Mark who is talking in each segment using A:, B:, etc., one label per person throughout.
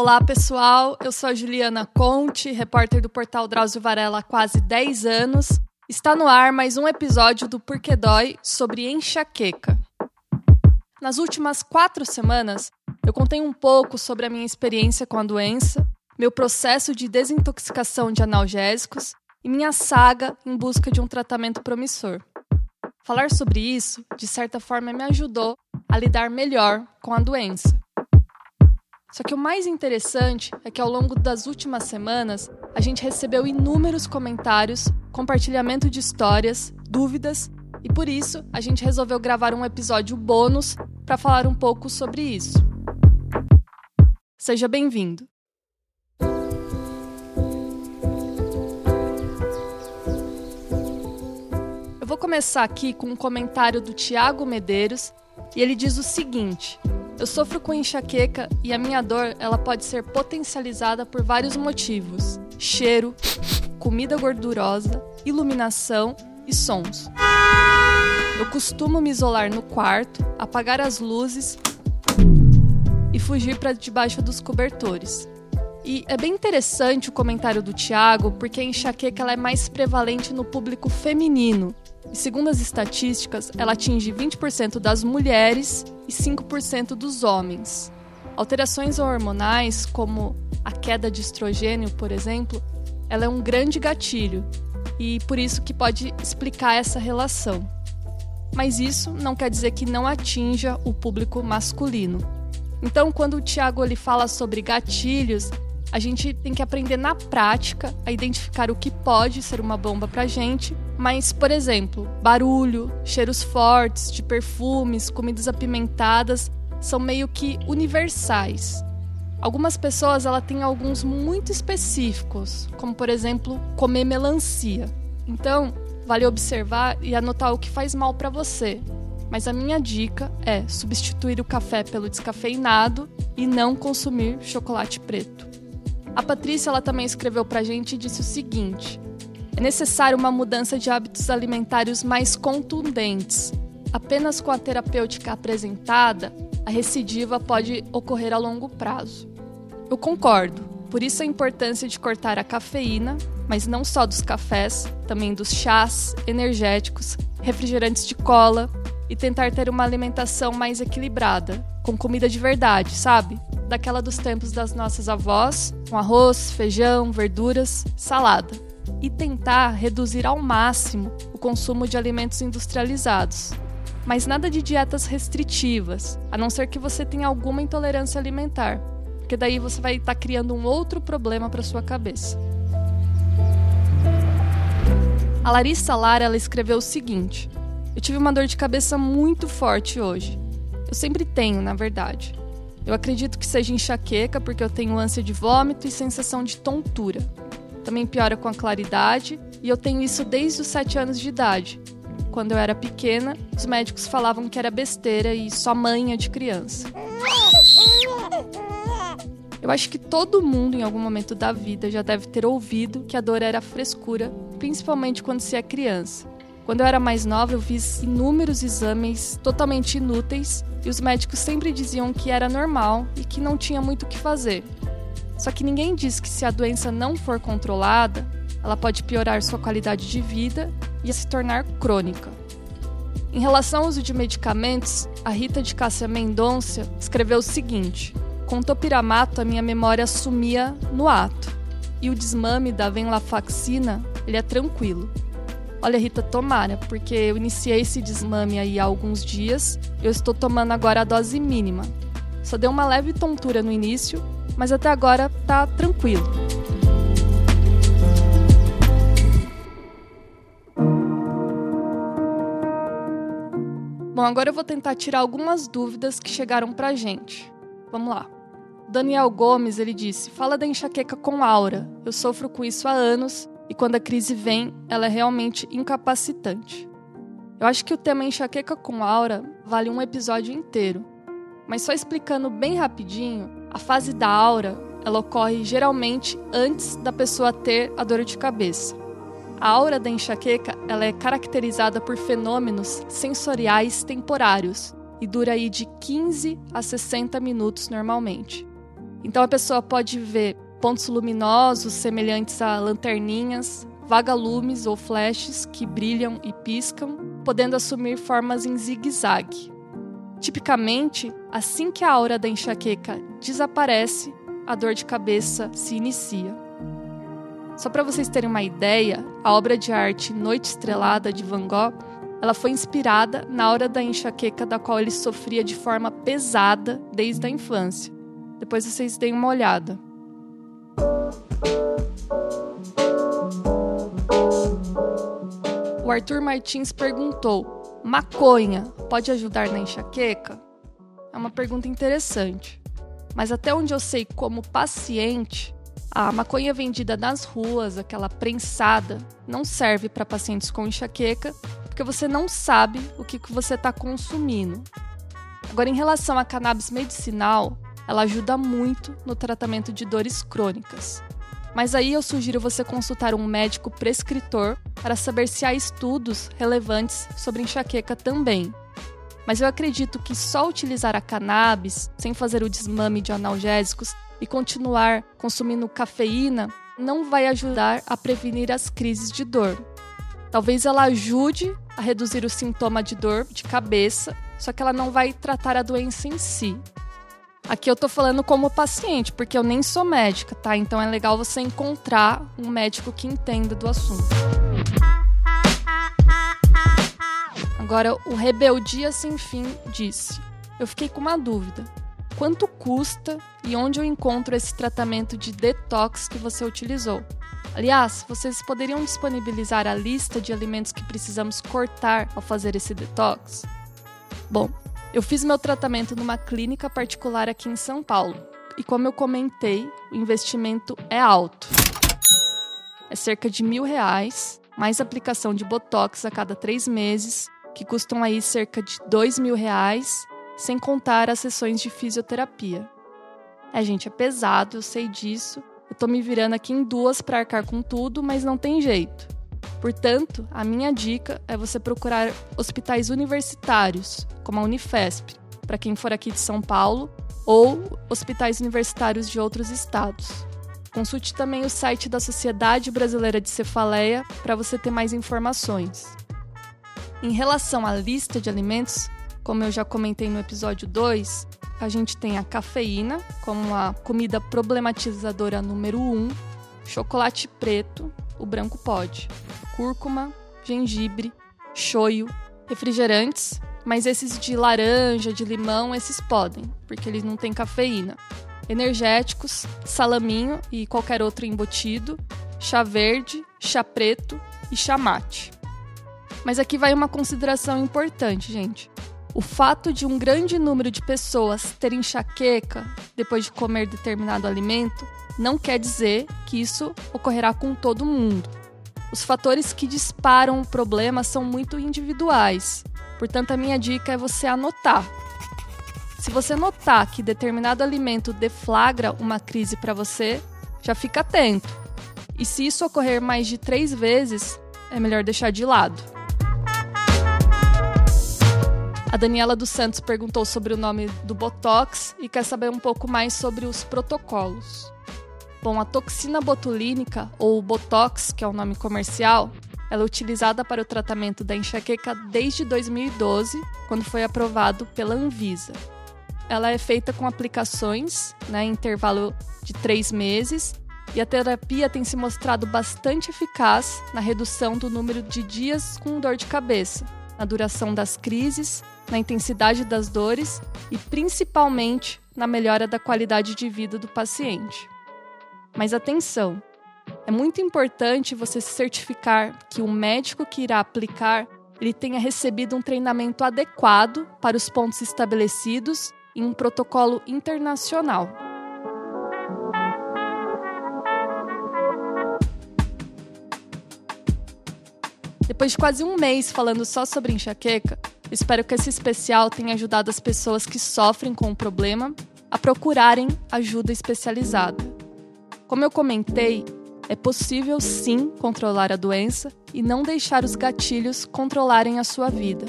A: Olá, pessoal. Eu sou a Juliana Conte, repórter do portal Drauzio Varela há quase 10 anos. Está no ar mais um episódio do Porquê Dói sobre enxaqueca. Nas últimas quatro semanas, eu contei um pouco sobre a minha experiência com a doença, meu processo de desintoxicação de analgésicos e minha saga em busca de um tratamento promissor. Falar sobre isso, de certa forma, me ajudou a lidar melhor com a doença. Só que o mais interessante é que ao longo das últimas semanas a gente recebeu inúmeros comentários, compartilhamento de histórias, dúvidas e por isso a gente resolveu gravar um episódio bônus para falar um pouco sobre isso. Seja bem-vindo! Eu vou começar aqui com um comentário do Tiago Medeiros e ele diz o seguinte. Eu sofro com enxaqueca e a minha dor ela pode ser potencializada por vários motivos: cheiro, comida gordurosa, iluminação e sons. Eu costumo me isolar no quarto, apagar as luzes e fugir para debaixo dos cobertores. E é bem interessante o comentário do Tiago, porque a enxaqueca ela é mais prevalente no público feminino. E segundo as estatísticas, ela atinge 20% das mulheres e 5% dos homens. Alterações hormonais, como a queda de estrogênio, por exemplo, ela é um grande gatilho e por isso que pode explicar essa relação. Mas isso não quer dizer que não atinja o público masculino. Então, quando o Tiago fala sobre gatilhos, a gente tem que aprender na prática a identificar o que pode ser uma bomba pra gente, mas, por exemplo, barulho, cheiros fortes de perfumes, comidas apimentadas são meio que universais. Algumas pessoas ela têm alguns muito específicos, como por exemplo, comer melancia. Então, vale observar e anotar o que faz mal para você. Mas a minha dica é substituir o café pelo descafeinado e não consumir chocolate preto. A Patrícia ela também escreveu para a gente e disse o seguinte: é necessário uma mudança de hábitos alimentares mais contundentes. Apenas com a terapêutica apresentada, a recidiva pode ocorrer a longo prazo. Eu concordo, por isso a importância de cortar a cafeína, mas não só dos cafés, também dos chás, energéticos, refrigerantes de cola e tentar ter uma alimentação mais equilibrada, com comida de verdade, sabe? Daquela dos tempos das nossas avós, com arroz, feijão, verduras, salada. E tentar reduzir ao máximo o consumo de alimentos industrializados. Mas nada de dietas restritivas, a não ser que você tenha alguma intolerância alimentar, porque daí você vai estar tá criando um outro problema para sua cabeça. A Larissa Lara ela escreveu o seguinte: Eu tive uma dor de cabeça muito forte hoje. Eu sempre tenho, na verdade. Eu acredito que seja enxaqueca porque eu tenho ânsia de vômito e sensação de tontura. Também piora com a claridade e eu tenho isso desde os 7 anos de idade. Quando eu era pequena, os médicos falavam que era besteira e só manha de criança. Eu acho que todo mundo em algum momento da vida já deve ter ouvido que a dor era frescura, principalmente quando se é criança. Quando eu era mais nova, eu fiz inúmeros exames totalmente inúteis e os médicos sempre diziam que era normal e que não tinha muito o que fazer. Só que ninguém diz que se a doença não for controlada, ela pode piorar sua qualidade de vida e se tornar crônica. Em relação ao uso de medicamentos, a Rita de Cássia Mendonça escreveu o seguinte: Com topiramato a minha memória sumia no ato, e o desmame da venlafaxina, ele é tranquilo. Olha, Rita, tomara, porque eu iniciei esse desmame aí há alguns dias. Eu estou tomando agora a dose mínima. Só deu uma leve tontura no início, mas até agora tá tranquilo. Bom, agora eu vou tentar tirar algumas dúvidas que chegaram pra gente. Vamos lá. Daniel Gomes, ele disse: "Fala da enxaqueca com aura. Eu sofro com isso há anos e quando a crise vem, ela é realmente incapacitante. Eu acho que o tema enxaqueca com aura vale um episódio inteiro. Mas só explicando bem rapidinho, a fase da aura, ela ocorre geralmente antes da pessoa ter a dor de cabeça. A aura da enxaqueca, ela é caracterizada por fenômenos sensoriais temporários e dura aí de 15 a 60 minutos normalmente. Então a pessoa pode ver pontos luminosos semelhantes a lanterninhas, vagalumes ou flashes que brilham e piscam, podendo assumir formas em zigue-zague. Tipicamente, assim que a aura da enxaqueca desaparece, a dor de cabeça se inicia. Só para vocês terem uma ideia, a obra de arte Noite Estrelada de Van Gogh, ela foi inspirada na hora da enxaqueca da qual ele sofria de forma pesada desde a infância. Depois vocês deem uma olhada. O Arthur Martins perguntou: maconha pode ajudar na enxaqueca? É uma pergunta interessante. Mas até onde eu sei, como paciente, a maconha vendida nas ruas, aquela prensada, não serve para pacientes com enxaqueca, porque você não sabe o que você está consumindo. Agora, em relação à cannabis medicinal, ela ajuda muito no tratamento de dores crônicas. Mas aí eu sugiro você consultar um médico prescritor para saber se há estudos relevantes sobre enxaqueca também. Mas eu acredito que só utilizar a cannabis, sem fazer o desmame de analgésicos e continuar consumindo cafeína, não vai ajudar a prevenir as crises de dor. Talvez ela ajude a reduzir o sintoma de dor de cabeça, só que ela não vai tratar a doença em si. Aqui eu tô falando como paciente, porque eu nem sou médica, tá? Então é legal você encontrar um médico que entenda do assunto. Agora, o Rebeldia Sem Fim disse: Eu fiquei com uma dúvida. Quanto custa e onde eu encontro esse tratamento de detox que você utilizou? Aliás, vocês poderiam disponibilizar a lista de alimentos que precisamos cortar ao fazer esse detox? Bom, eu fiz meu tratamento numa clínica particular aqui em São Paulo. E como eu comentei, o investimento é alto. É cerca de mil reais, mais aplicação de Botox a cada três meses, que custam aí cerca de dois mil reais, sem contar as sessões de fisioterapia. É, gente, é pesado, eu sei disso. Eu tô me virando aqui em duas para arcar com tudo, mas não tem jeito. Portanto, a minha dica é você procurar hospitais universitários, como a Unifesp, para quem for aqui de São Paulo, ou hospitais universitários de outros estados. Consulte também o site da Sociedade Brasileira de Cefaleia para você ter mais informações. Em relação à lista de alimentos, como eu já comentei no episódio 2, a gente tem a cafeína como a comida problematizadora número 1, um, chocolate preto, o branco pode, cúrcuma, gengibre, shoyu, refrigerantes, mas esses de laranja, de limão, esses podem, porque eles não têm cafeína. Energéticos, salaminho e qualquer outro embutido, chá verde, chá preto e chá mate. Mas aqui vai uma consideração importante, gente. O fato de um grande número de pessoas terem enxaqueca depois de comer determinado alimento não quer dizer que isso ocorrerá com todo mundo. Os fatores que disparam o problema são muito individuais, portanto, a minha dica é você anotar. Se você notar que determinado alimento deflagra uma crise para você, já fica atento. E se isso ocorrer mais de três vezes, é melhor deixar de lado. A Daniela dos Santos perguntou sobre o nome do Botox e quer saber um pouco mais sobre os protocolos. Bom, a toxina botulínica, ou Botox, que é o nome comercial, ela é utilizada para o tratamento da enxaqueca desde 2012, quando foi aprovado pela Anvisa. Ela é feita com aplicações, né, em intervalo de três meses, e a terapia tem se mostrado bastante eficaz na redução do número de dias com dor de cabeça, na duração das crises, na intensidade das dores e principalmente na melhora da qualidade de vida do paciente. Mas atenção! É muito importante você se certificar que o médico que irá aplicar ele tenha recebido um treinamento adequado para os pontos estabelecidos em um protocolo internacional. Depois de quase um mês falando só sobre enxaqueca, espero que esse especial tenha ajudado as pessoas que sofrem com o problema a procurarem ajuda especializada. Como eu comentei, é possível sim controlar a doença e não deixar os gatilhos controlarem a sua vida.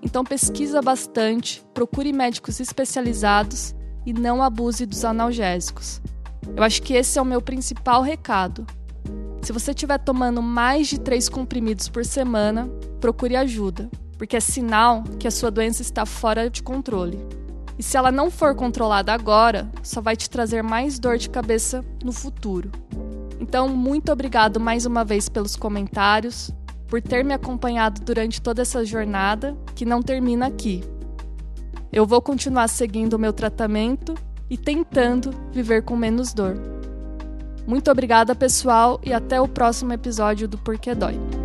A: Então pesquisa bastante, procure médicos especializados e não abuse dos analgésicos. Eu acho que esse é o meu principal recado. Se você estiver tomando mais de três comprimidos por semana, procure ajuda, porque é sinal que a sua doença está fora de controle. E se ela não for controlada agora, só vai te trazer mais dor de cabeça no futuro. Então, muito obrigado mais uma vez pelos comentários, por ter me acompanhado durante toda essa jornada, que não termina aqui. Eu vou continuar seguindo o meu tratamento e tentando viver com menos dor. Muito obrigada, pessoal, e até o próximo episódio do Porquê Dói.